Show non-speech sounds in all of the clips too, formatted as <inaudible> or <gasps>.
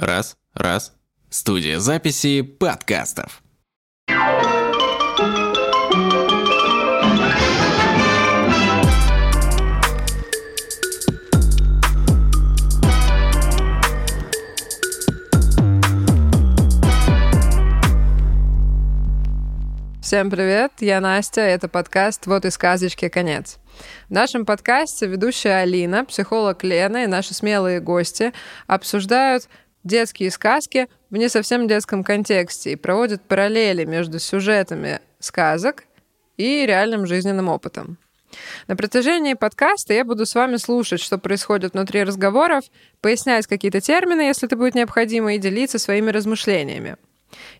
Раз, раз. Студия записи подкастов. Всем привет, я Настя, это подкаст «Вот и сказочки конец». В нашем подкасте ведущая Алина, психолог Лена и наши смелые гости обсуждают детские сказки в не совсем детском контексте и проводят параллели между сюжетами сказок и реальным жизненным опытом. На протяжении подкаста я буду с вами слушать, что происходит внутри разговоров, пояснять какие-то термины, если это будет необходимо, и делиться своими размышлениями.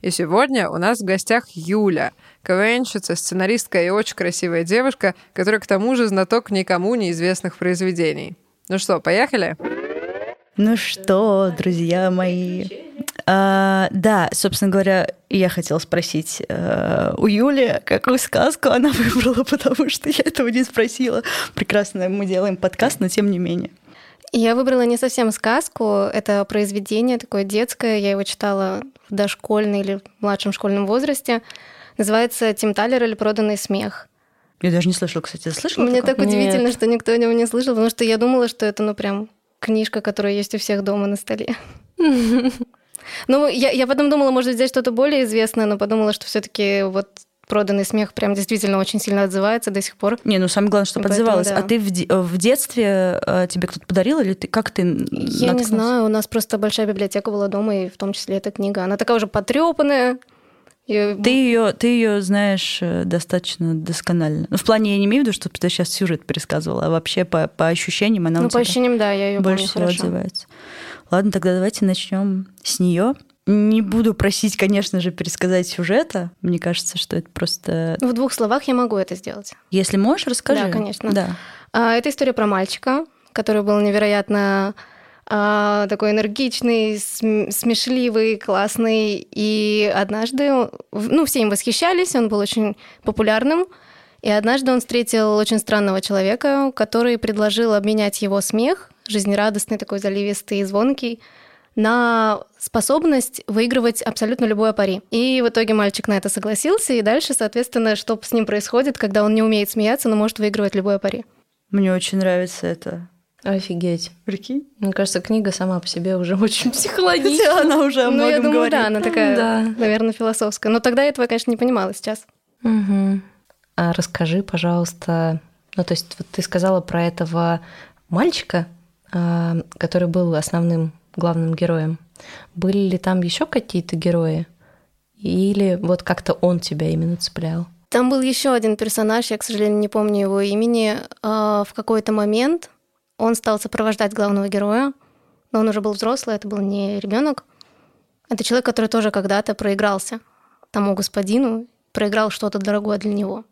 И сегодня у нас в гостях Юля, КВНщица, сценаристка и очень красивая девушка, которая к тому же знаток никому неизвестных произведений. Ну что, поехали? Ну что, друзья мои, а, да, собственно говоря, я хотела спросить э, у Юли, какую сказку она <laughs> выбрала, потому что я этого не спросила. Прекрасно, мы делаем подкаст, но тем не менее. Я выбрала не совсем сказку, это произведение такое детское, я его читала в дошкольном или младшем школьном возрасте. Называется «Тим Талер или проданный смех». Я даже не слышала, кстати. Слышала Мне такое? так удивительно, Нет. что никто о нем не слышал, потому что я думала, что это, ну, прям книжка, которая есть у всех дома на столе. <laughs> Ну, я, я потом думала, может взять что-то более известное, но подумала, что все таки вот проданный смех прям действительно очень сильно отзывается до сих пор. Не, ну самое главное, что подзывалось. Да. А ты в, де- в детстве э, тебе кто-то подарил или ты как ты? Я не знаю, у нас просто большая библиотека была дома, и в том числе эта книга. Она такая уже потрепанная, и... Ты ее, ты ее знаешь э, достаточно досконально. Ну, в плане я не имею в виду, что ты сейчас сюжет пересказывала, а вообще по, по ощущениям она ну, по ощущениям, да, я ее больше всего хорошо. отзывается. Ладно, тогда давайте начнем с нее. Не буду просить, конечно же, пересказать сюжета. Мне кажется, что это просто... В двух словах я могу это сделать. Если можешь, расскажи. Да, конечно. Да. А, это история про мальчика, который был невероятно такой энергичный, смешливый, классный. И однажды, ну, все им восхищались, он был очень популярным. И однажды он встретил очень странного человека, который предложил обменять его смех, жизнерадостный, такой заливистый и звонкий, на способность выигрывать абсолютно любое пари. И в итоге мальчик на это согласился, и дальше, соответственно, что с ним происходит, когда он не умеет смеяться, но может выигрывать любое пари. Мне очень нравится это. Офигеть. Прикинь? Мне кажется, книга сама по себе уже <laughs> очень психологичная. Она уже о многом Ну, я думаю, говорит. да, она такая, да. наверное, философская. Но тогда я этого, конечно, не понимала сейчас. Угу. А расскажи, пожалуйста, ну, то есть вот ты сказала про этого мальчика, а, который был основным главным героем. Были ли там еще какие-то герои? Или вот как-то он тебя именно цеплял? Там был еще один персонаж, я, к сожалению, не помню его имени. А, в какой-то момент он стал сопровождать главного героя, но он уже был взрослый, это был не ребенок. Это человек, который тоже когда-то проигрался тому господину, проиграл что-то дорогое для него.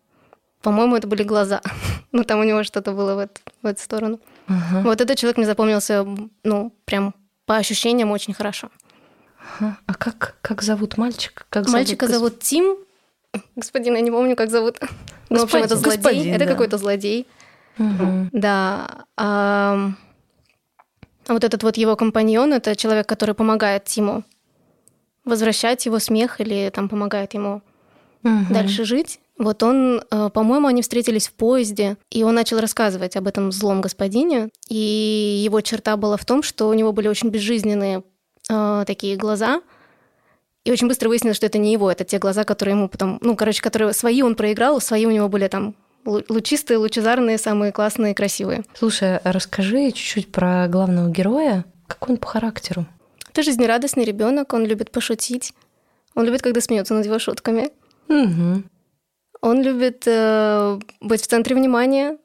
По-моему, это были глаза. <laughs> ну, там у него что-то было в, эту, в эту сторону. Uh-huh. Вот этот человек мне запомнился, ну, прям по ощущениям очень хорошо. Uh-huh. А как, как зовут мальчик? Как Мальчика зовут, зовут Тим. Господин, я не помню, как зовут. Ну, в общем, это злодей. Господин, это да. какой-то злодей. Угу. Да. А, вот этот вот его компаньон, это человек, который помогает Тиму возвращать его смех или там помогает ему угу. дальше жить. Вот он, э, по-моему, они встретились в поезде, и он начал рассказывать об этом злом господине. И его черта была в том, что у него были очень безжизненные э, такие глаза. И очень быстро выяснилось, что это не его, это те глаза, которые ему потом, ну, короче, которые свои он проиграл, свои у него были там лучистые, лучезарные, самые классные, красивые. Слушай, а расскажи чуть-чуть про главного героя. Какой он по характеру? Это жизнерадостный ребенок, он любит пошутить. Он любит, когда смеются над его шутками. Угу. Он любит э, быть в центре внимания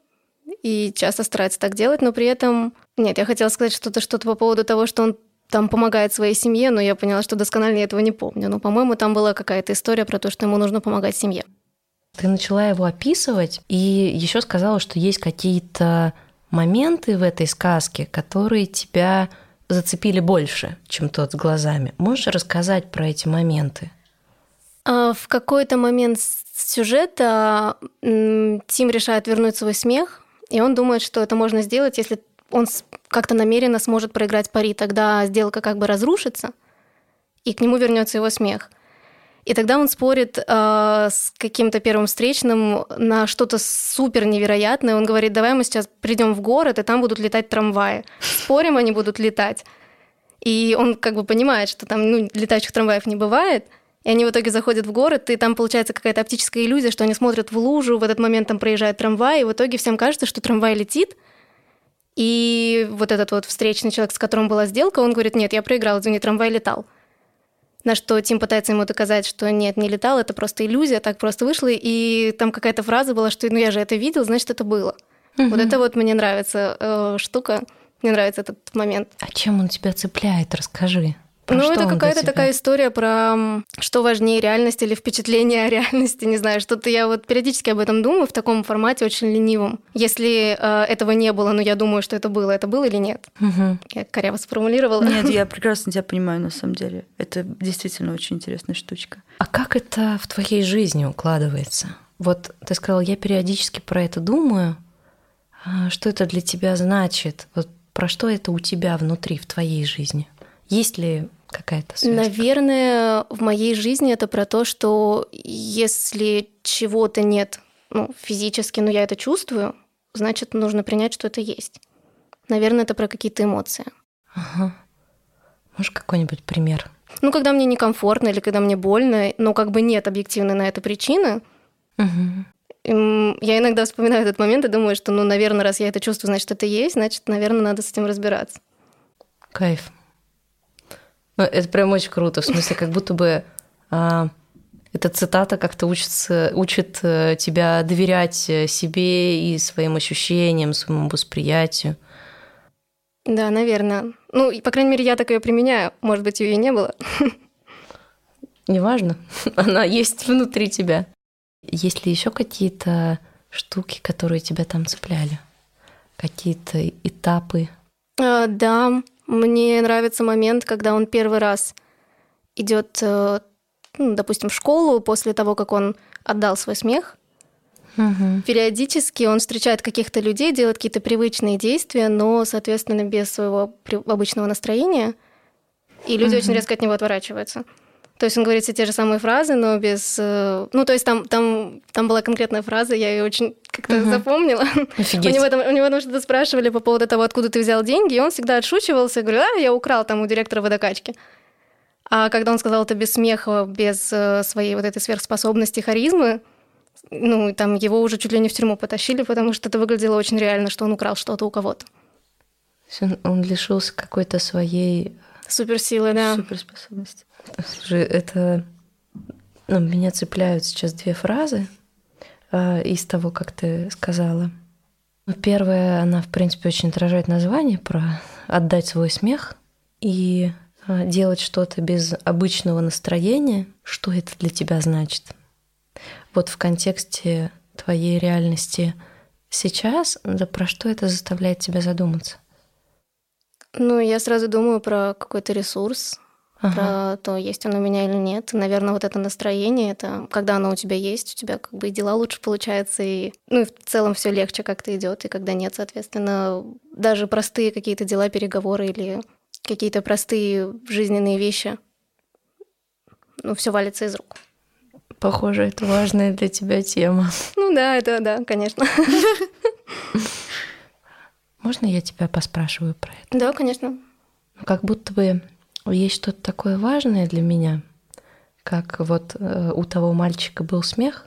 и часто старается так делать, но при этом... Нет, я хотела сказать что-то что-то по поводу того, что он там помогает своей семье, но я поняла, что досконально я этого не помню. Но, по-моему, там была какая-то история про то, что ему нужно помогать семье. Ты начала его описывать и еще сказала, что есть какие-то моменты в этой сказке, которые тебя зацепили больше, чем тот с глазами. Можешь рассказать про эти моменты? А, в какой-то момент сюжета Тим решает вернуть свой смех, и он думает, что это можно сделать, если он как-то намеренно сможет проиграть пари. Тогда сделка как бы разрушится, и к нему вернется его смех. И тогда он спорит э, с каким-то первым встречным на что-то супер невероятное. Он говорит, давай мы сейчас придем в город, и там будут летать трамваи. Спорим, они будут летать. И он как бы понимает, что там ну, летающих трамваев не бывает. И они в итоге заходят в город, и там получается какая-то оптическая иллюзия, что они смотрят в лужу, в этот момент там проезжает трамвай, и в итоге всем кажется, что трамвай летит, и вот этот вот встречный человек, с которым была сделка, он говорит, нет, я проиграл, извини, трамвай летал. На что Тим пытается ему доказать, что нет, не летал, это просто иллюзия, так просто вышло. И там какая-то фраза была, что ну я же это видел, значит, это было. Угу. Вот это вот мне нравится э, штука, мне нравится этот момент. А чем он тебя цепляет? Расскажи. Про ну, это какая-то такая история про что важнее, реальность или впечатление о реальности, не знаю, что-то я вот периодически об этом думаю в таком формате очень ленивом. Если э, этого не было, но я думаю, что это было, это было или нет? Угу. Я коряво сформулировала. Нет, я <laughs> прекрасно тебя понимаю, на самом деле. Это действительно очень интересная штучка. А как это в твоей жизни укладывается? Вот ты сказала, я периодически про это думаю. А что это для тебя значит? Вот про что это у тебя внутри, в твоей жизни? Есть ли какая-то связь? Наверное, в моей жизни это про то, что если чего-то нет ну, физически, но я это чувствую, значит, нужно принять, что это есть. Наверное, это про какие-то эмоции. Ага. Можешь какой-нибудь пример? Ну, когда мне некомфортно или когда мне больно, но как бы нет объективной на это причины, угу. я иногда вспоминаю этот момент и думаю, что, ну, наверное, раз я это чувствую, значит, это есть, значит, наверное, надо с этим разбираться. Кайф. Ну, это прям очень круто, в смысле, как будто бы а, эта цитата как-то учится, учит э, тебя доверять э, себе и своим ощущениям, своему восприятию. Да, наверное. Ну, и, по крайней мере, я так ее применяю. Может быть, ее и не было. Неважно. <laughs> Она есть внутри тебя. Есть ли еще какие-то штуки, которые тебя там цепляли? Какие-то этапы? А, да, мне нравится момент, когда он первый раз идет, э, ну, допустим, в школу после того, как он отдал свой смех. Угу. Периодически он встречает каких-то людей, делает какие-то привычные действия, но, соответственно, без своего обычного настроения. И люди угу. очень резко от него отворачиваются. То есть он говорит все те же самые фразы, но без... Э, ну, то есть там, там, там была конкретная фраза, я ее очень как-то угу. запомнила. Офигеть. У него, там, у него там что-то спрашивали по поводу того, откуда ты взял деньги, и он всегда отшучивался, говорил, а, я украл там у директора водокачки. А когда он сказал это без смеха, без э, своей вот этой сверхспособности харизмы, ну, там его уже чуть ли не в тюрьму потащили, потому что это выглядело очень реально, что он украл что-то у кого-то. Он, он лишился какой-то своей... Суперсилы, да. Суперспособности. Слушай, это... Ну, меня цепляют сейчас две фразы э, из того, как ты сказала. Ну, первая, она, в принципе, очень отражает название про отдать свой смех и э, делать что-то без обычного настроения. Что это для тебя значит? Вот в контексте твоей реальности сейчас, да про что это заставляет тебя задуматься? Ну, я сразу думаю про какой-то ресурс, ага. про то, есть он у меня или нет. Наверное, вот это настроение, это когда оно у тебя есть, у тебя как бы и дела лучше получаются, и, ну, и в целом все легче как-то идет, и когда нет, соответственно, даже простые какие-то дела, переговоры или какие-то простые жизненные вещи, ну, все валится из рук. Похоже, это важная для тебя тема. Ну да, это да, конечно. <laughs> Можно я тебя поспрашиваю про это? Да, конечно. Как будто бы есть что-то такое важное для меня, как вот э, у того мальчика был смех,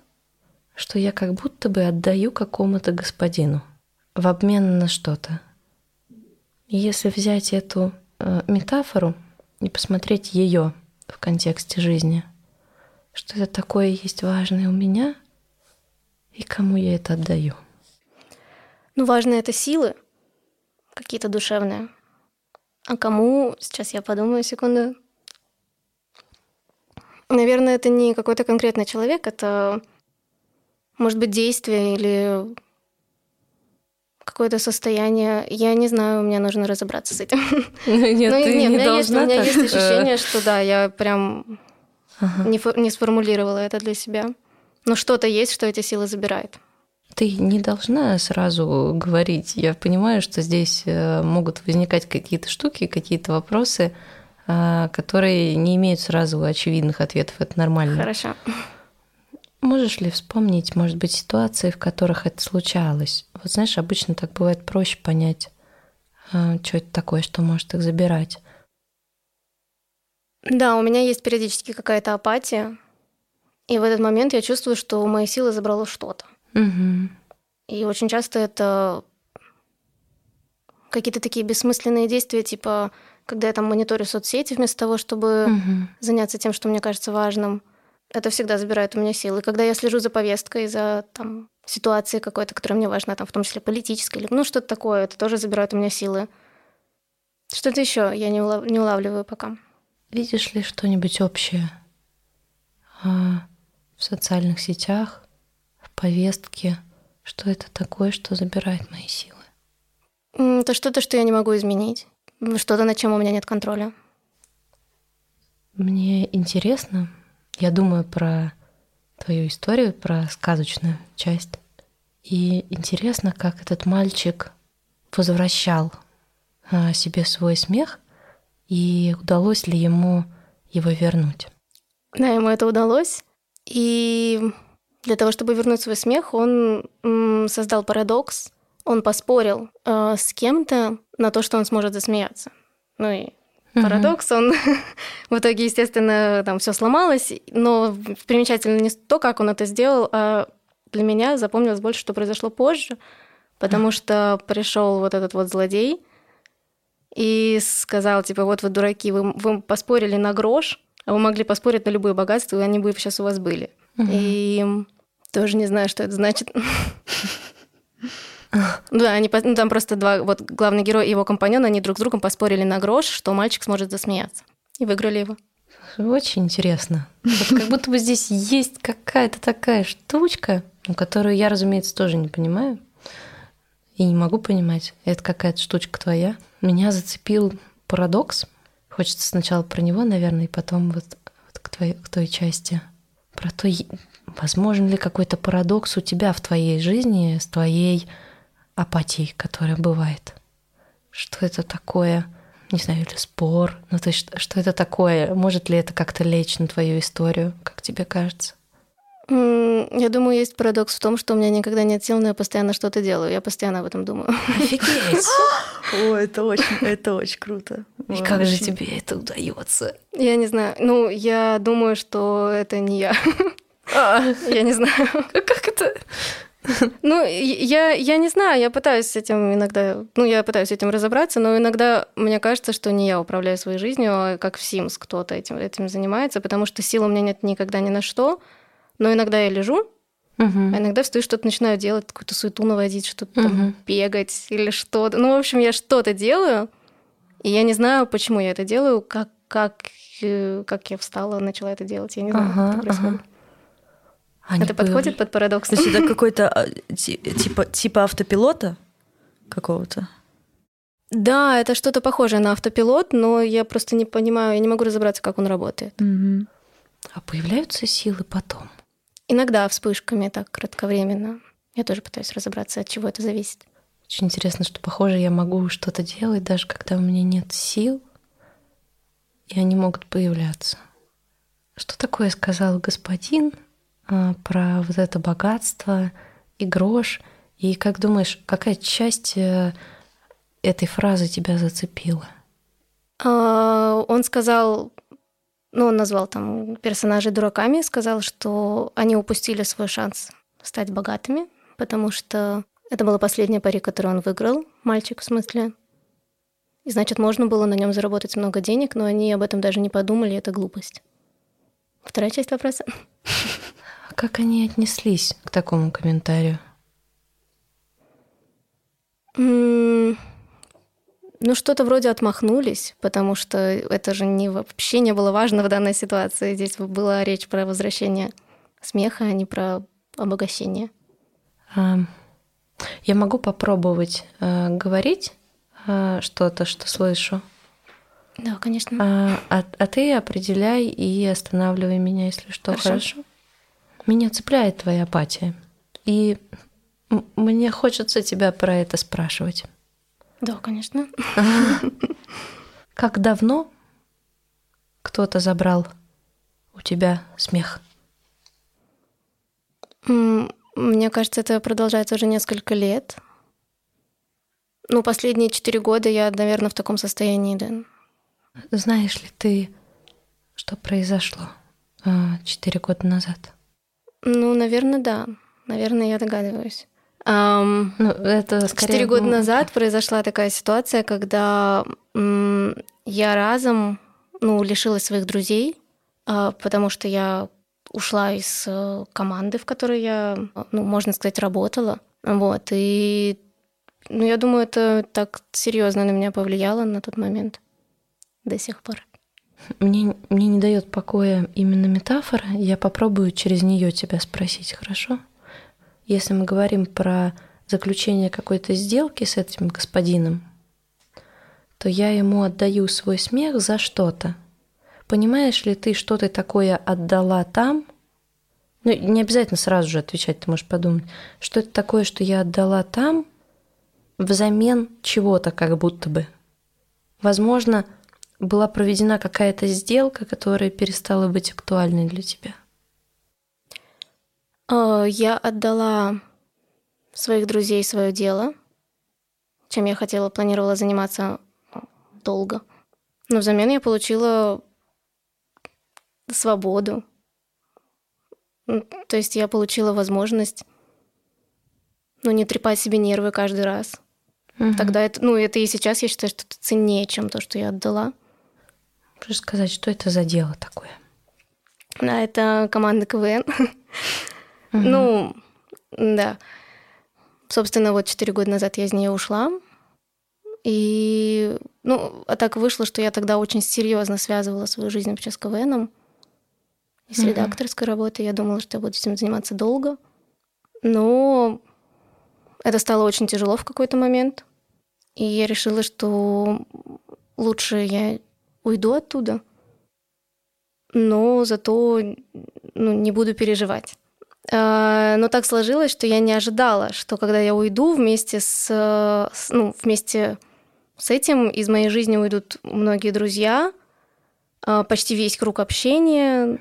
что я как будто бы отдаю какому-то господину в обмен на что-то. Если взять эту э, метафору и посмотреть ее в контексте жизни, что это такое есть важное у меня, и кому я это отдаю. Ну, важное это силы какие-то душевные. А кому? Сейчас я подумаю секунду. Наверное, это не какой-то конкретный человек, это может быть действие или какое-то состояние. Я не знаю, мне нужно разобраться с этим. <laughs> Нет, ну, ты нет, не у меня, должна есть, у меня есть ощущение, <laughs> что да, я прям ага. не, не сформулировала это для себя. Но что-то есть, что эти силы забирает. Ты не должна сразу говорить. Я понимаю, что здесь э, могут возникать какие-то штуки, какие-то вопросы, а, которые не имеют сразу очевидных ответов. Это нормально. Хорошо. Можешь ли вспомнить, может быть, ситуации, в которых это случалось? Вот знаешь, обычно так бывает проще понять, а, что это такое, что может их забирать. Да, у меня есть периодически какая-то апатия, и в этот момент я чувствую, что у моей силы забрало что-то. Угу. И очень часто это какие-то такие бессмысленные действия, типа когда я там мониторю соцсети вместо того, чтобы Угу. заняться тем, что мне кажется важным. Это всегда забирает у меня силы. Когда я слежу за повесткой, за там, ситуацией какой-то, которая мне важна, там, в том числе политической, или ну что-то такое, это тоже забирает у меня силы. Что-то еще я не, улав- не улавливаю пока. Видишь ли что-нибудь общее а, в социальных сетях, в повестке? Что это такое, что забирает мои силы? Это что-то, что я не могу изменить. Что-то, над чем у меня нет контроля. Мне интересно, я думаю про твою историю, про сказочную часть. И интересно, как этот мальчик возвращал а, себе свой смех, и удалось ли ему его вернуть. Да, ему это удалось. И для того, чтобы вернуть свой смех, он создал парадокс. Он поспорил э, с кем-то на то, что он сможет засмеяться. Ну и парадокс, он <laughs> в итоге, естественно, там все сломалось. Но примечательно не то, как он это сделал, а для меня запомнилось больше, что произошло позже, потому что пришел вот этот вот злодей и сказал, типа, вот вы дураки, вы, вы поспорили на грош, а вы могли поспорить на любое богатство, и они бы сейчас у вас были. И тоже не знаю, что это значит. Да, они, ну, там просто два, вот главный герой и его компаньон, они друг с другом поспорили на грош, что мальчик сможет засмеяться. И выиграли его. Очень интересно. Вот как будто бы здесь есть какая-то такая штучка, ну, которую я, разумеется, тоже не понимаю. И не могу понимать. Это какая-то штучка твоя. Меня зацепил парадокс. Хочется сначала про него, наверное, и потом вот, вот к, твоей, к той части. Про то, возможен ли какой-то парадокс у тебя в твоей жизни с твоей апатией, которая бывает. Что это такое? Не знаю, или спор. Ну, то есть, что- что это такое? Может ли это как-то лечь на твою историю, как тебе кажется? Я думаю, есть парадокс в том, что у меня никогда нет сил, но я постоянно что-то делаю. Я постоянно об этом думаю. Офигеть! <gasps> О, это очень, это очень круто. И как же тебе это удается? Я не знаю. Ну, я думаю, что это не я. <laughs> Я не знаю. Как это? Ну, я, я не знаю, я пытаюсь с этим иногда, ну, я пытаюсь с этим разобраться, но иногда мне кажется, что не я управляю своей жизнью, а как в Sims кто-то этим, этим занимается, потому что сил у меня нет никогда ни на что, но иногда я лежу, а иногда встаю, что-то начинаю делать, какую-то суету наводить, что-то там Мгм. бегать или что-то. Ну, в общем, я что-то делаю, и я не знаю, почему я это делаю, как, как, э, как я встала, начала это делать, я не знаю, Ага, как это происходит. А не Это подходит появля- под парадокс? То есть это <laughs> какой-то а, ти- типа, типа автопилота какого-то? Да, это что-то похожее на автопилот, но я просто не понимаю, я не могу разобраться, как он работает. А появляются силы потом? Иногда вспышками, так кратковременно. Я тоже пытаюсь разобраться, от чего это зависит. Очень интересно, что, похоже, я могу что-то делать, даже когда у меня нет сил, и они могут появляться. Что такое сказал господин про вот это богатство и грош? И как думаешь, какая часть э, этой фразы тебя зацепила? А, Он сказал, ну, он назвал там персонажей дураками, сказал, что они упустили свой шанс стать богатыми, потому что это была последняя пари, которую он выиграл, мальчик в смысле. И значит, можно было на нем заработать много денег, но они об этом даже не подумали, это глупость. Вторая часть вопроса. Как они отнеслись к такому комментарию? Ну, что-то вроде отмахнулись, потому что это же не, вообще не было важно в данной ситуации. Здесь была речь про возвращение смеха, а не про обогащение. А, Я могу попробовать э, говорить э, что-то, что слышу, Да, конечно. а, а- а ты определяй и останавливай меня, если что, Хорошо. хорошо? Меня цепляет твоя апатия. И Мне хочется тебя про это спрашивать. Да, конечно. Как давно кто-то забрал у тебя смех? Мне кажется, это продолжается уже несколько лет. Ну, последние четыре года я, наверное, в таком состоянии, да. Знаешь ли ты, что произошло а, четыре года назад? Ну, наверное, да. Наверное, я догадываюсь. Ам, Ну, это скорее... Четыре года назад произошла такая ситуация, когда я разом ну, лишилась своих друзей, а, потому что я ушла из э, команды, в которой я, ну, можно сказать, работала. Вот. И ну, я думаю, это так серьезно на меня повлияло на тот момент до сих пор. Мне, мне не дает покоя именно метафора. Я попробую через нее тебя спросить, хорошо? Если мы говорим про заключение какой-то сделки с этим господином, то я ему отдаю свой смех за что-то. Понимаешь ли ты, что ты такое отдала там? Ну, не обязательно сразу же отвечать, ты можешь подумать, что это такое, что я отдала там взамен чего-то как будто бы. Возможно, была проведена какая-то сделка, которая перестала быть актуальной для тебя. А, Я отдала своих друзей свое дело, чем я хотела, планировала заниматься долго. Но взамен я получила свободу. То есть я получила возможность ну, не трепать себе нервы каждый раз. Тогда это, ну, это и сейчас я считаю, что это ценнее, чем то, что я отдала. Можешь сказать, что это за дело такое? Да, это команда КВН. Ну, да. Собственно, вот четыре года назад я из нее ушла. И, ну, а так вышло, что я тогда очень серьезно связывала свою жизнь вообще с КВНом. И с редакторской работой. Я думала, что я буду этим заниматься долго. Но это стало очень тяжело в какой-то момент. И я решила, что лучше я уйду оттуда, но зато ну, не буду переживать. А, Но так сложилось, что я не ожидала, что когда я уйду вместе с, с- ну, вместе с этим из моей жизни уйдут многие друзья, а, почти весь круг общения,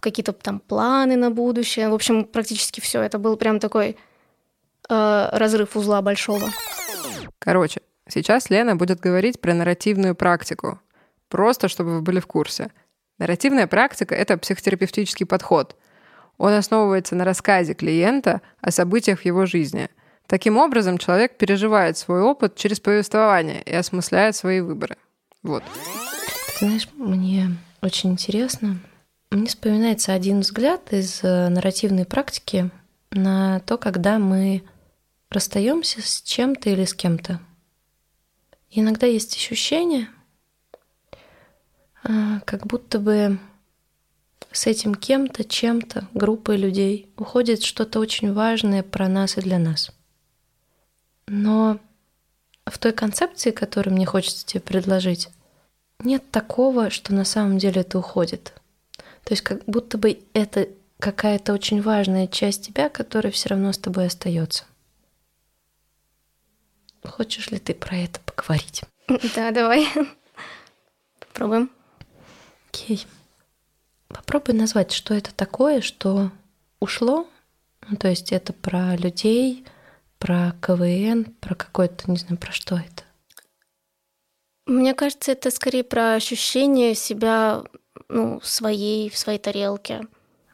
какие-то там планы на будущее. В общем, практически все. Это был прям такой э, разрыв узла большого. Короче, сейчас Лена будет говорить про нарративную практику. Просто, чтобы вы были в курсе. Нарративная практика — это психотерапевтический подход. Он основывается на рассказе клиента о событиях в его жизни. Таким образом, человек переживает свой опыт через повествование и осмысляет свои выборы. Вот. Ты знаешь, мне очень интересно. Мне вспоминается один взгляд из э, нарративной практики на то, когда мы расстаемся с чем-то или с кем-то. Иногда есть ощущение, как будто бы с этим кем-то, чем-то, группой людей уходит что-то очень важное про нас и для нас. Но в той концепции, которую мне хочется тебе предложить, нет такого, что на самом деле это уходит. То есть как будто бы это какая-то очень важная часть тебя, которая все равно с тобой остается. Хочешь ли ты про это поговорить? Да, давай. Попробуем. Окей. Попробуй назвать, что это такое, что ушло. Ну, то есть это про людей, про КВН, про какое-то, не знаю, про что это. Мне кажется, это скорее про ощущение себя ну, своей, в своей тарелке,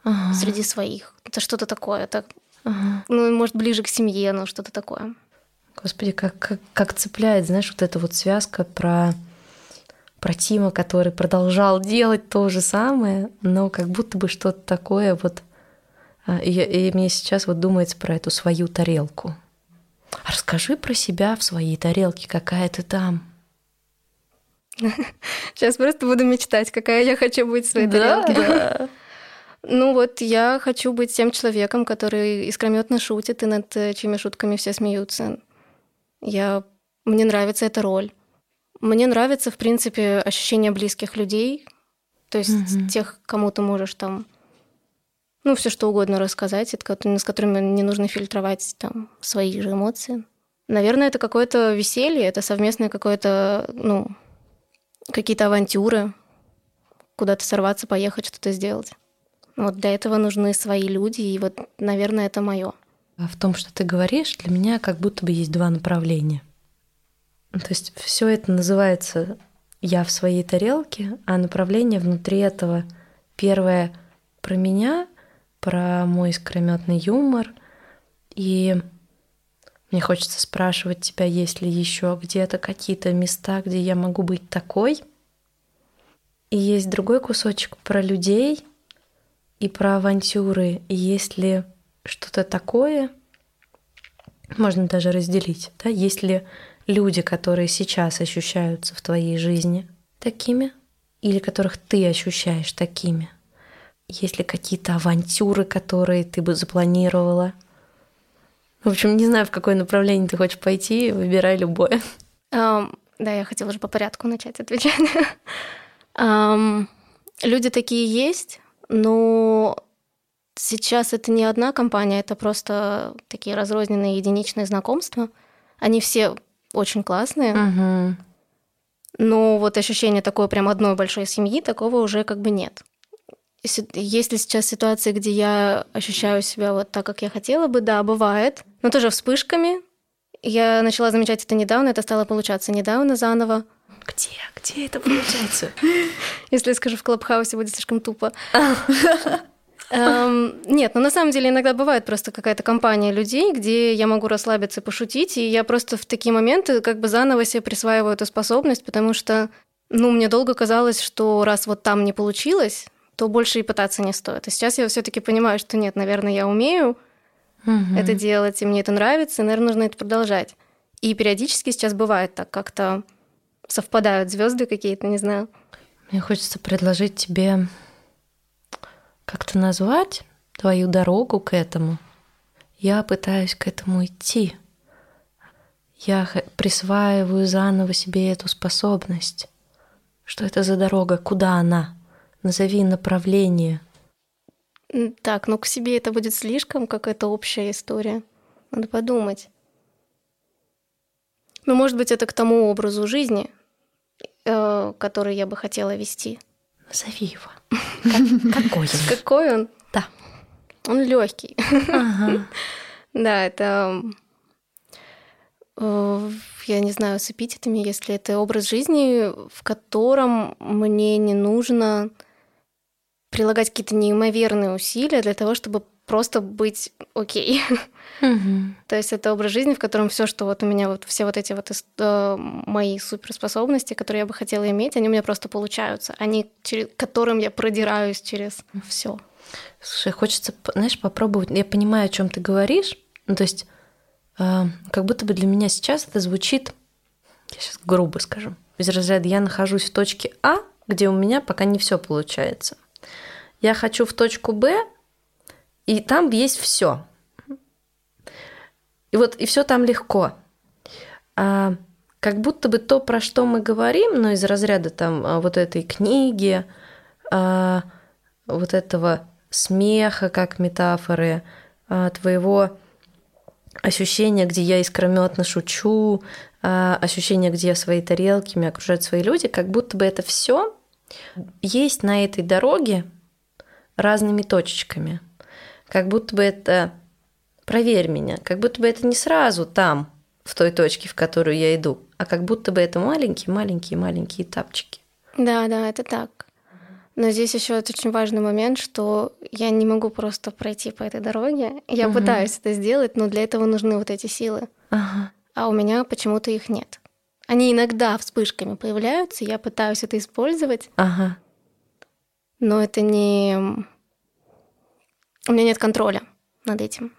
Ага, среди своих. Это что-то такое. Это, ага. ну, может, ближе к семье, но что-то такое. Господи, как, как, как цепляет, знаешь, вот эта вот связка про, про Тима, который продолжал делать то же самое, но как будто бы что-то такое вот... а, И, и мне сейчас вот думается про эту свою тарелку. А Расскажи про себя в своей тарелке, какая ты там. <laughs> Сейчас просто буду мечтать, какая я хочу быть в своей тарелке. <laughs> Ну вот, я хочу быть тем человеком, который искрометно шутит, и над э, чьими шутками все смеются. Я... Мне нравится эта роль. Мне нравится, в принципе, ощущение близких людей, то есть Мгм. тех, кому ты можешь там ну, все что угодно рассказать, с которыми не нужно фильтровать там свои же эмоции. Наверное, это какое-то веселье, это совместное какое-то, ну, какие-то авантюры, куда-то сорваться, поехать, что-то сделать. Вот для этого нужны свои люди, и вот, наверное, это мое. А в том, что ты говоришь, для меня как будто бы есть два направления. То есть все это называется я в своей тарелке, а направление внутри этого первое про меня, про мой искрометный юмор. И мне хочется спрашивать тебя, есть ли еще где-то какие-то места, где я могу быть такой. И есть другой кусочек про людей и про авантюры. И есть ли что-то такое, можно даже разделить, да, есть ли люди, которые сейчас ощущаются в твоей жизни такими, или которых ты ощущаешь такими? Есть ли какие-то авантюры, которые ты бы запланировала? В общем, не знаю, в какое направление ты хочешь пойти, выбирай любое. Um, да, я хотела уже по порядку начать отвечать. <laughs> um, люди такие есть, но сейчас это не одна компания, это просто такие разрозненные единичные знакомства. Они все очень классные. Угу. Но вот ощущение такой прям одной большой семьи, такого уже как бы нет. Есть ли сейчас ситуации, где я ощущаю себя вот так, как я хотела бы? Да, бывает. Но тоже вспышками. Я начала замечать это недавно, это стало получаться недавно заново. Где? Где это получается? <laughs> Если я скажу в Клабхаусе, будет слишком тупо. <laughs> Эм, нет, но ну, на самом деле иногда бывает просто какая-то компания людей, где я могу расслабиться и пошутить, и я просто в такие моменты как бы заново себе присваиваю эту способность, потому что, ну, мне долго казалось, что раз вот там не получилось, то больше и пытаться не стоит. А сейчас я все-таки понимаю, что нет, наверное, я умею угу. это делать, и мне это нравится, и, наверное, нужно это продолжать. И периодически сейчас бывает так, как-то совпадают звезды какие-то, не знаю. Мне хочется предложить тебе как-то назвать твою дорогу к этому. Я пытаюсь к этому идти. Я присваиваю заново себе эту способность. Что это за дорога? Куда она? Назови направление. Так, ну к себе это будет слишком, как это общая история. Надо подумать. Ну, может быть, это к тому образу жизни, э, который я бы хотела вести. Назови его. какой он? Какой он? Да. Он легкий. <laughs> Да, это э, я не знаю, с эпитетами, если это образ жизни, в котором мне не нужно прилагать какие-то неимоверные усилия для того, чтобы просто быть окей. Угу. <laughs> То есть это образ жизни, в котором все, что вот у меня вот все вот эти вот э, мои суперспособности, которые я бы хотела иметь, они у меня просто получаются, они через которым я продираюсь через все. Слушай, хочется, знаешь, попробовать. Я понимаю, о чем ты говоришь. Ну, то есть, э, как будто бы для меня сейчас это звучит, я сейчас грубо скажу, из разряда я нахожусь в точке А, где у меня пока не все получается. Я хочу в точку Б, и там есть все. И вот и все там легко. А, как будто бы то, про что мы говорим, но из разряда там а, вот этой книги, а, вот этого смеха как метафоры, а, твоего ощущения, где я искрометно шучу, а, ощущение, где я в своей тарелке, меня окружают свои люди, как будто бы это все есть на этой дороге разными точечками – как будто бы это, проверь меня, как будто бы это не сразу там, в той точке, в которую я иду, а как будто бы это маленькие-маленькие-маленькие этапчики. Да, да, это так. Но здесь еще очень важный момент, что я не могу просто пройти по этой дороге. Я угу. пытаюсь это сделать, но для этого нужны вот эти силы. Ага. А у меня почему-то их нет. Они иногда вспышками появляются, я пытаюсь это использовать. Ага. Но это не у меня нет контроля над этим,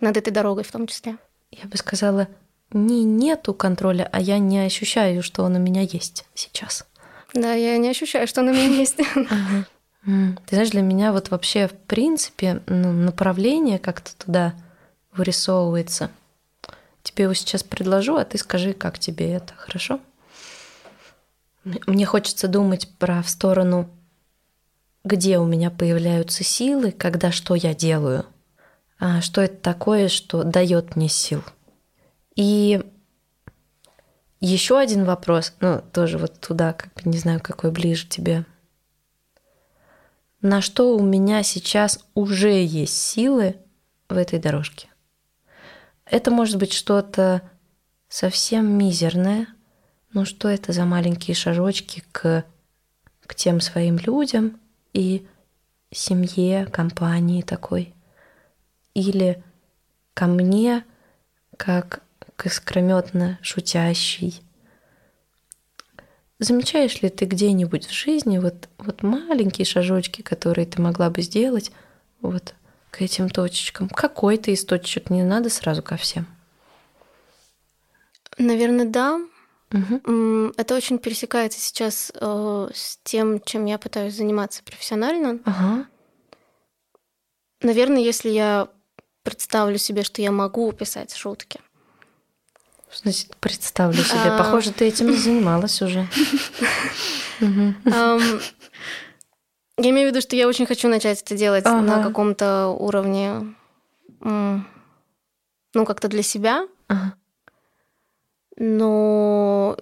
над этой дорогой в том числе. Я бы сказала, не нету контроля, а я не ощущаю, что он у меня есть сейчас. Да, я не ощущаю, что он у меня есть. <laughs> Ты знаешь, для меня вот вообще в принципе ну, направление как-то туда вырисовывается. Тебе его сейчас предложу, а ты скажи, как тебе это, хорошо? Мне хочется думать про в сторону где у меня появляются силы, когда что я делаю, а что это такое, что дает мне сил. И еще один вопрос, ну, тоже вот туда, как бы не знаю, какой ближе тебе. На что у меня сейчас уже есть силы в этой дорожке? Это может быть что-то совсем мизерное, но что это за маленькие шажочки к, к тем своим людям и семье, компании такой? Или ко мне, как к искрометно шутящий. Замечаешь ли ты где-нибудь в жизни вот, вот маленькие шажочки, которые ты могла бы сделать вот к этим точечкам? Какой-то из точечек, не надо сразу ко всем. Наверное, да. Угу. Это очень пересекается сейчас э, с тем, чем я пытаюсь заниматься профессионально. Ага. Наверное, если я представлю себе, что я могу писать шутки, Значит, представлю себе. А... Похоже, ты этим не занималась уже. <laughs> Я имею в виду, что я очень хочу начать это делать на каком-то уровне, ну, как-то для себя. Но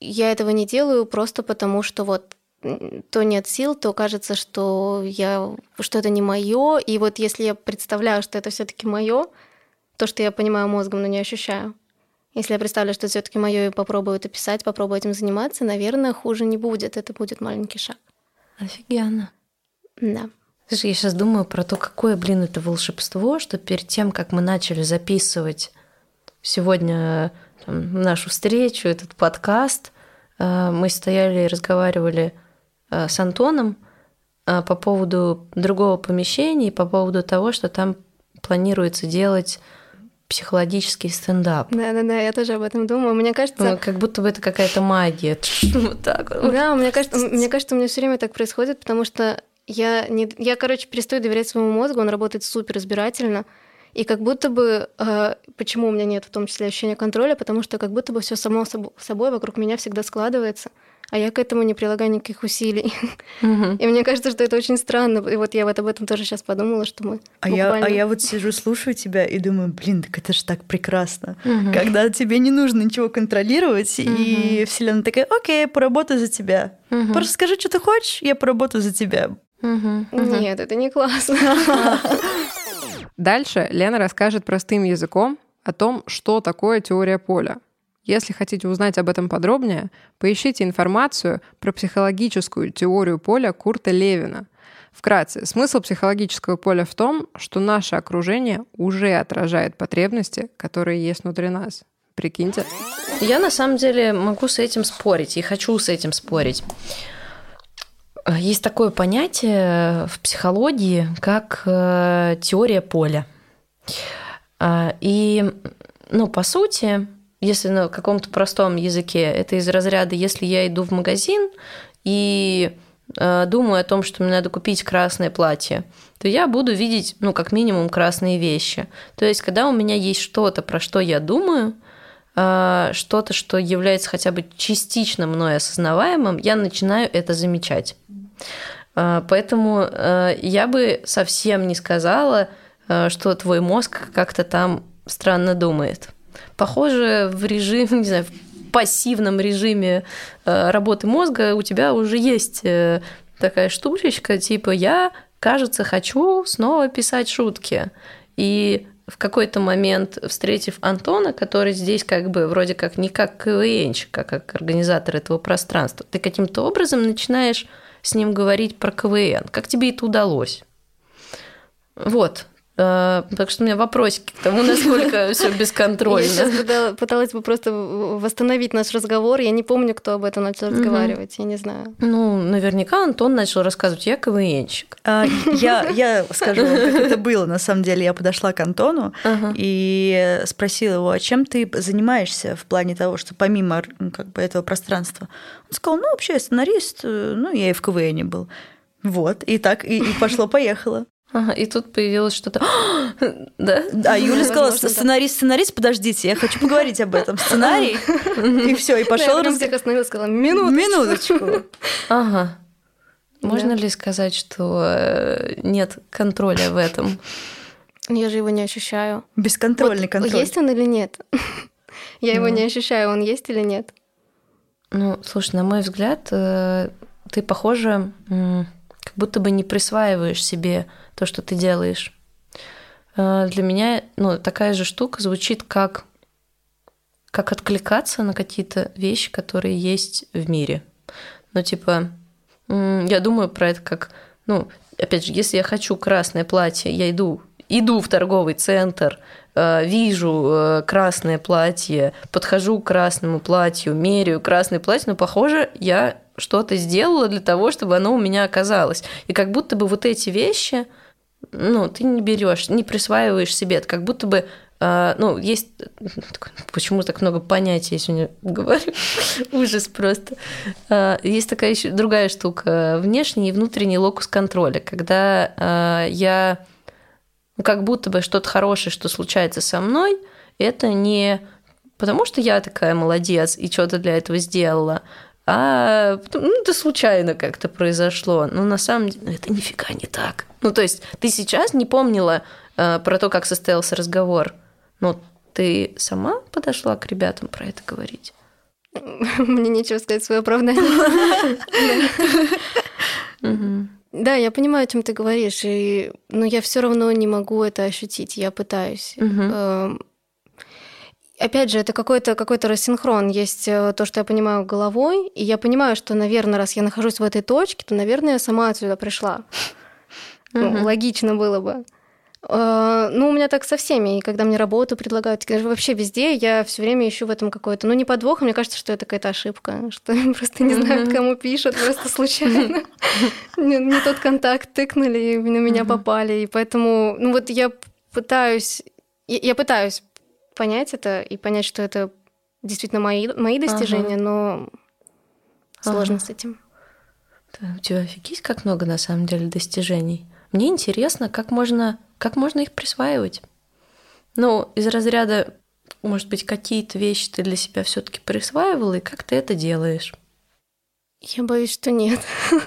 я этого не делаю просто потому, что вот то нет сил, то кажется, что я что это не мое. И вот если я представляю, что это все-таки мое, то, что я понимаю мозгом, но не ощущаю, если я представлю, что все-таки мое и попробую это писать, попробую этим заниматься, наверное, хуже не будет. Это будет маленький шаг. Офигенно. Да. Слушай, я сейчас думаю про то, какое, блин, это волшебство, что перед тем, как мы начали записывать сегодня там, нашу встречу, этот подкаст, э, мы стояли и разговаривали э, с Антоном э, по поводу другого помещения и по поводу того, что там планируется делать психологический стендап. Да-да-да, я тоже об этом думаю. Мне кажется... Ну, как будто бы это какая-то магия. <laughs> Вот так. Да, мне кажется, мне кажется, у меня все время так происходит, потому что я, не, я, короче, перестаю доверять своему мозгу, он работает супер избирательно, и как будто бы, э, почему у меня нет в том числе ощущения контроля, потому что как будто бы все само собой вокруг меня всегда складывается а я к этому не прилагаю никаких усилий. Угу. И мне кажется, что это очень странно. И вот я вот об этом тоже сейчас подумала, что мы а буквально... я, а я вот сижу, слушаю тебя и думаю, блин, так это же так прекрасно. Угу. Когда тебе не нужно ничего контролировать, угу. и Вселенная такая, окей, поработаю за тебя. Угу. Просто скажи, что ты хочешь, я поработаю за тебя. Угу. Нет, это не классно. <laughs> Дальше Лена расскажет простым языком о том, что такое теория поля. Если хотите узнать об этом подробнее, поищите информацию про психологическую теорию поля Курта Левина. Вкратце, смысл психологического поля в том, что наше окружение уже отражает потребности, которые есть внутри нас. Прикиньте. Я на самом деле могу с этим спорить и хочу с этим спорить. Есть такое понятие в психологии, как э, теория поля. А, и, ну, по сути, если на каком-то простом языке, это из разряда, если я иду в магазин и э, думаю о том, что мне надо купить красное платье, то я буду видеть, ну, как минимум, красные вещи. То есть, когда у меня есть что-то, про что я думаю, э, что-то, что является хотя бы частично мной осознаваемым, я начинаю это замечать. Э, поэтому э, я бы совсем не сказала, э, что твой мозг как-то там странно думает. Похоже, в режиме, <laughs> не знаю, в пассивном режиме э, работы мозга у тебя уже есть такая штучечка, типа я, кажется, хочу снова писать шутки. И в какой-то момент, встретив Антона, который здесь как бы вроде как не как КВНщик, а как организатор этого пространства, ты каким-то образом начинаешь с ним говорить про КВН. Как тебе это удалось? Вот, так что у меня вопросики к тому, насколько <laughs> все бесконтрольно. Я сейчас пыталась бы просто восстановить наш разговор. Я не помню, кто об этом начал разговаривать. Я не знаю. Ну, наверняка Антон начал рассказывать, я КВНщик. А, я, я скажу вам, как это было. На самом деле, я подошла к Антону и спросила его, а чем ты занимаешься в плане того, что помимо как бы, этого пространства? Он сказал, ну, вообще я сценарист, э, ну, я и в КВН был. Вот, и так, и, и пошло-поехало. Ага, и тут появилось что-то. <gasps> да? А Юля сказала, сценарист, сценарист, подождите, я хочу поговорить об этом. Сценарий. И все, и пошел раз. всех остановил, сказала, минуточку. Минуточку. Ага. Можно ли сказать, что э, нет контроля в этом? Я же его не ощущаю. Бесконтрольный Вот контроль. Есть он или нет? <laughs> Я его Ну. не ощущаю, он есть или нет? Ну, слушай, на мой взгляд, э, ты похоже, м, как будто бы не присваиваешь себе то, что ты делаешь. Э, Для меня, ну, такая же штука звучит как как откликаться на какие-то вещи, которые есть в мире. Ну, типа, я думаю про это как, ну, опять же, если я хочу красное платье, я иду, иду в торговый центр, э, вижу э, красное платье, подхожу к красному платью, меряю красное платье, но, похоже, я что-то сделала для того, чтобы оно у меня оказалось. И как будто бы вот эти вещи, ну, ты не берешь, не присваиваешь себе. Это как будто бы, э, ну, есть... <laughs> Почему так много понятий я сегодня <laughs> говорю? Ужас просто. Э, Есть такая еще другая штука. Внешний и внутренний локус контроля. Когда э, я... ну, Как будто бы что-то хорошее, что случается со мной, это не потому, что я такая молодец и что-то для этого сделала, а ну, это случайно как-то произошло. Но на самом деле это нифига не так. Ну, то есть ты сейчас не помнила э, про то, как состоялся разговор, но ты сама подошла к ребятам про это говорить? <laughs> Мне нечего сказать свое оправдание. <laughs> Да, я понимаю, о чем ты говоришь, и... но я все равно не могу это ощутить. Я пытаюсь. Опять же, это какой-то какой рассинхрон. Есть э, то, что я понимаю головой, и я понимаю, что, наверное, раз я нахожусь в этой точке, то, наверное, я сама отсюда пришла. Ну, логично было бы. Э, Ну, у меня так со всеми. И когда мне работу предлагают, вообще везде, я все время ищу в этом какой-то, ну, не подвох, мне кажется, что это какая-то ошибка, <laughs> что просто не знают, кому пишут, просто случайно. <laughs> Не тот контакт тыкнули, и на меня попали. И поэтому, ну, вот я пытаюсь, я пытаюсь понять это и понять, что это действительно мои, мои достижения, но сложно Ага. с этим. Да, У тебя офигеть, как много на самом деле достижений. Мне интересно, как можно, как можно их присваивать. Ну, из разряда, может быть, какие-то вещи ты для себя все-таки присваивала, и как ты это делаешь? Я боюсь, что нет. <laughs>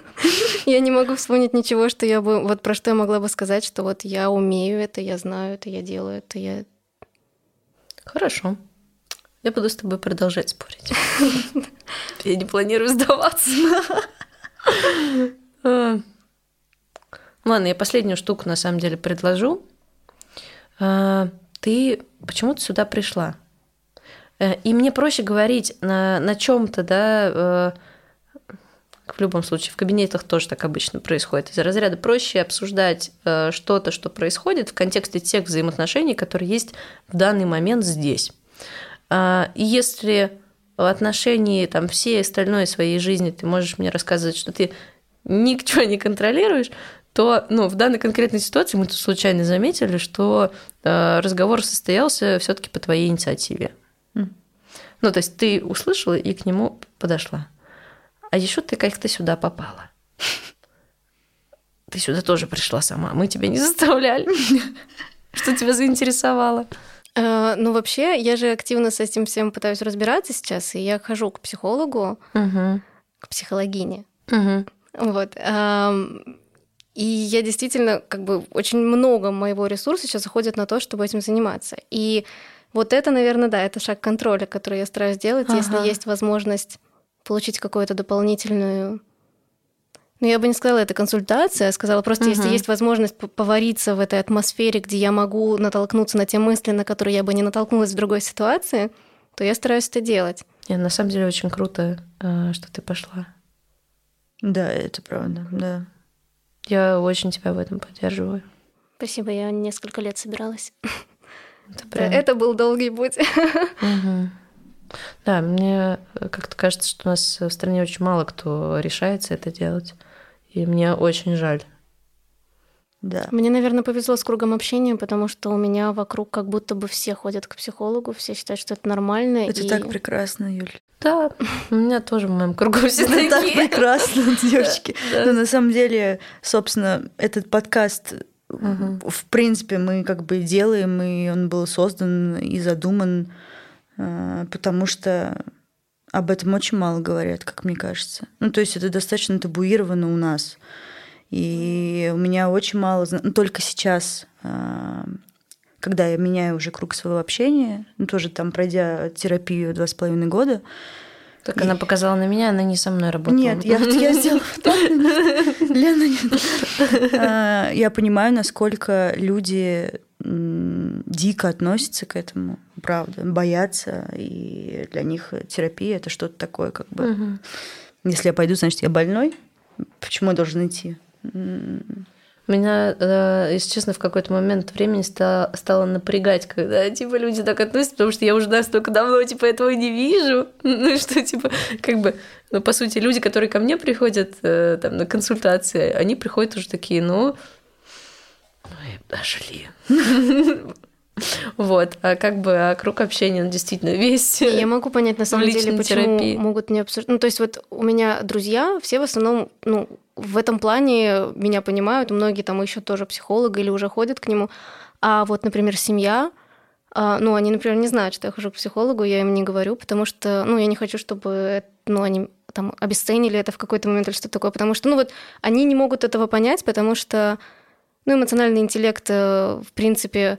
Я не могу вспомнить ничего, что я бы... Вот про что я могла бы сказать, что вот я умею это, я знаю это, я делаю это, я... Хорошо. Я буду с тобой продолжать спорить. <laughs> Я не планирую сдаваться. А. <laughs> Ладно, я последнюю штуку на самом деле предложу. А, Ты почему-то сюда пришла. Э, И мне проще говорить на, на чем-то, да, э, в любом случае, в кабинетах тоже так обычно происходит. Из разряда проще обсуждать э, что-то, что происходит в контексте тех взаимоотношений, которые есть в данный момент здесь. А, И если в отношении там, всей остальной своей жизни ты можешь мне рассказывать, что ты ничего не контролируешь, то ну, в данной конкретной ситуации мы тут случайно заметили, что э, разговор состоялся все-таки по твоей инициативе. Мгм. Ну, то есть ты услышала и к нему подошла. А еще ты как-то сюда попала. Ты сюда тоже пришла сама. Мы тебя не заставляли. Что тебя заинтересовало? Э, Ну, вообще, я же активно с этим всем пытаюсь разбираться сейчас, и я хожу к психологу, Угу. к психологине. Угу. Вот. И я действительно, как бы, очень много моего ресурса сейчас уходит на то, чтобы этим заниматься. И вот это, наверное, да, это шаг контроля, который я стараюсь делать, Ага. если есть возможность получить какую-то дополнительную... Ну, я бы не сказала, это консультация, я сказала просто, если Мгм. есть возможность повариться в этой атмосфере, где я могу натолкнуться на те мысли, на которые я бы не натолкнулась в другой ситуации, то я стараюсь это делать. Не, на самом деле очень круто, э, что ты пошла. Да, это правда, да. Я очень тебя в этом поддерживаю. Спасибо, я несколько лет собиралась. Это прям- Это был долгий путь. Мгм. Да, мне как-то кажется, что у нас в стране очень мало кто решается это делать. И мне очень жаль. Да. Мне, наверное, повезло с кругом общения, потому что у меня вокруг как будто бы все ходят к психологу, все считают, что это нормально. Это и- так прекрасно, Юль. Да, у меня тоже в моем кругу <laughs> все Это так такие. прекрасно, <laughs> девочки. Да. Но на самом деле, собственно, этот подкаст, в принципе, мы как бы делаем, и он был создан и задуман, э, потому что об этом очень мало говорят, как мне кажется. Ну, то есть это достаточно табуировано у нас. И у меня очень мало... Ну, только сейчас, а, когда я меняю уже круг своего общения, ну, тоже там пройдя терапию два с половиной года, так она показала на меня, она не со мной работала. Нет, я, я сделала Лена, <laughs> Я понимаю, насколько люди дико относятся к этому, правда, боятся, и для них терапия это что-то такое, как бы. Если я пойду, значит, я больной. Почему я должен идти? Меня, э, если честно, в какой-то момент времени стало, стало напрягать, когда, типа, люди так относятся, потому что я уже настолько давно, типа, этого не вижу. <laughs> Ну, что, типа, как бы, ну, по сути, люди, которые ко мне приходят э, там на консультации, они приходят уже такие, ну, мы дошли. <laughs> Вот, а как бы а круг общения, он действительно весь. Я могу понять, на самом деле, почему терапии. могут не обсуждать. Ну, то есть вот у меня друзья, все в основном, ну, в этом плане меня понимают, многие там ищут тоже психолога или уже ходят к нему. А вот, например, семья, а, ну, они, например, не знают, что я хожу к психологу, я им не говорю, потому что, ну, я не хочу, чтобы, ну, они там обесценили это в какой-то момент или что-то такое, потому что, ну, вот они не могут этого понять, потому что, ну, эмоциональный интеллект, э, в принципе,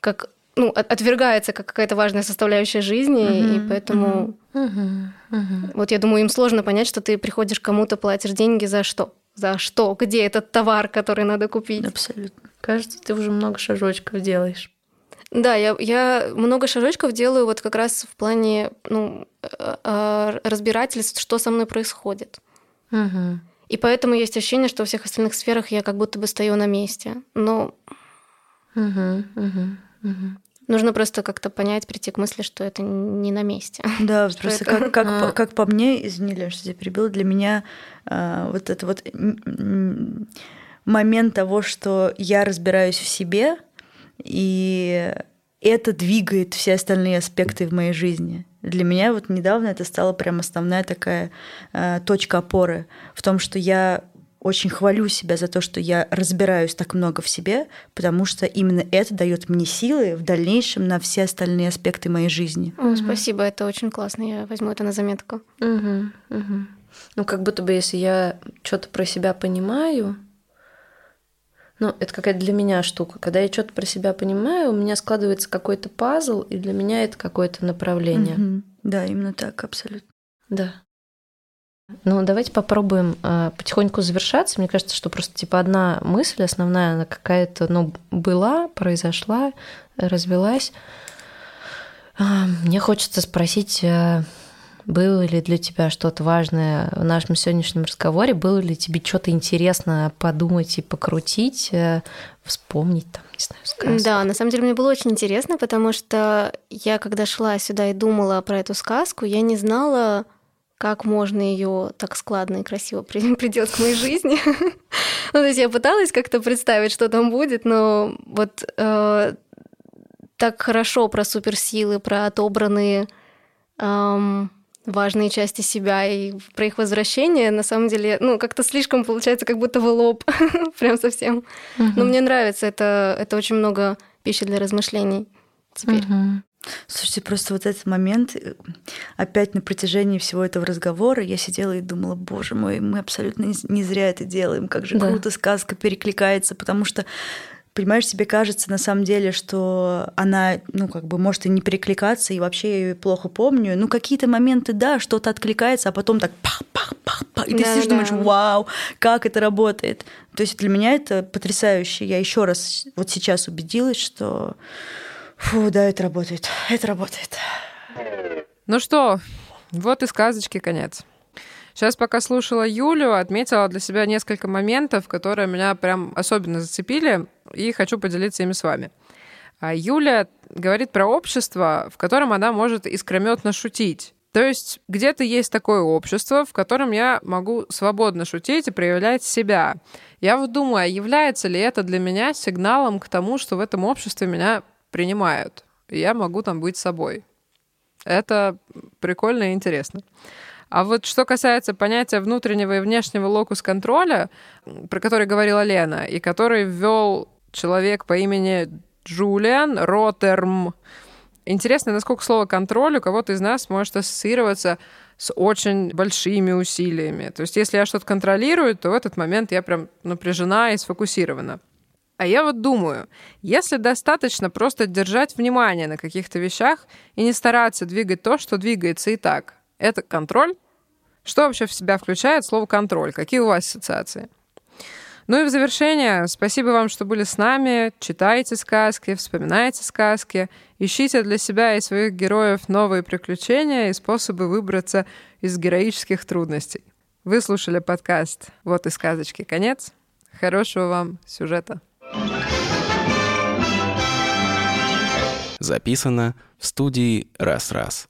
как ну, отвергается как какая-то важная составляющая жизни, uh-huh, и поэтому uh-huh, uh-huh. вот я думаю, им сложно понять, что ты приходишь кому-то, платишь деньги за что? За что? Где этот товар, который надо купить? Абсолютно. Кажется, ты уже много шажочков делаешь. Да, я, я много шажочков делаю вот как раз в плане ну, э, э, разбирательств, что со мной происходит. Угу. И поэтому есть ощущение, что во всех остальных сферах я как будто бы стою на месте. Но угу, угу, угу. Нужно просто как-то понять, прийти к мысли, что это не на месте. <laughs> Да, просто это... как, как, а... по, как по мне, извини, что я перебила, для меня а, вот это вот момент того, что я разбираюсь в себе, и это двигает все остальные аспекты в моей жизни. Для меня вот недавно это стало прям основная такая э, точка опоры в том, что я очень хвалю себя за то, что я разбираюсь так много в себе, потому что именно это дает мне силы в дальнейшем на все остальные аспекты моей жизни. О, угу. Спасибо, это очень классно. Я возьму это на заметку. Угу, угу. Ну, как будто бы, если я что-то про себя понимаю, ну, это какая-то для меня штука. Когда я что-то про себя понимаю, у меня складывается какой-то пазл, и для меня это какое-то направление. Угу. Да, именно так, абсолютно. Да. Ну, давайте попробуем э, потихоньку завершаться. Мне кажется, что просто типа одна мысль основная, она какая-то, ну, была, произошла, развелась. Э, мне хочется спросить, э, было ли для тебя что-то важное в нашем сегодняшнем разговоре? Было ли тебе что-то интересно подумать и покрутить, э, вспомнить там, не знаю, сказку? Да, на самом деле мне было очень интересно, потому что я, когда шла сюда и думала про эту сказку, я не знала, как можно ее так складно и красиво <laughs> приделать к моей жизни. <laughs> ну, то есть я пыталась как-то представить, что там будет, но вот э, так хорошо про суперсилы, про отобранные важные части себя и про их возвращение, на самом деле, ну, как-то слишком получается, как будто в лоб, <laughs> прям совсем. Но мне нравится, это, это очень много пищи для размышлений теперь. Слушайте, просто вот этот момент, э, опять на протяжении всего этого разговора я сидела и думала, боже мой, мы абсолютно не зря это делаем, как же да. круто сказка перекликается, потому что понимаешь, тебе кажется на самом деле, что она, ну, как бы может и не перекликаться, и вообще я ее плохо помню. Ну, какие-то моменты, да, что-то откликается, а потом так пах-пах-пах-пах, и ты да, сидишь, да. думаешь, вау, как это работает. То есть для меня это потрясающе. Я еще раз вот сейчас убедилась, что Фу, да, это работает. Это работает. Ну что, вот и сказочки конец. Сейчас, пока слушала Юлю, отметила для себя несколько моментов, которые меня прям особенно зацепили, и хочу поделиться ими с вами. А Юля говорит про общество, в котором она может искрометно шутить. То есть где-то есть такое общество, в котором я могу свободно шутить и проявлять себя. Я вот думаю, а является ли это для меня сигналом к тому, что в этом обществе меня принимают. И я могу там быть собой. Это прикольно и интересно. А вот что касается понятия внутреннего и внешнего локус-контроля, про который говорила Лена, и который ввел человек по имени Джулиан Ротерм, Интересно, насколько слово «контроль» у кого-то из нас может ассоциироваться с очень большими усилиями. То есть если я что-то контролирую, то в этот момент я прям напряжена и сфокусирована. А я вот думаю, если достаточно просто держать внимание на каких-то вещах и не стараться двигать то, что двигается и так, это контроль? Что вообще в себя включает слово «контроль»? Какие у вас ассоциации? Ну и в завершение, спасибо вам, что были с нами. Читайте сказки, вспоминайте сказки, ищите для себя и своих героев новые приключения и способы выбраться из героических трудностей. Вы слушали подкаст «Вот и сказочки. Конец». Хорошего вам сюжета. Записано в студии «Раз-раз».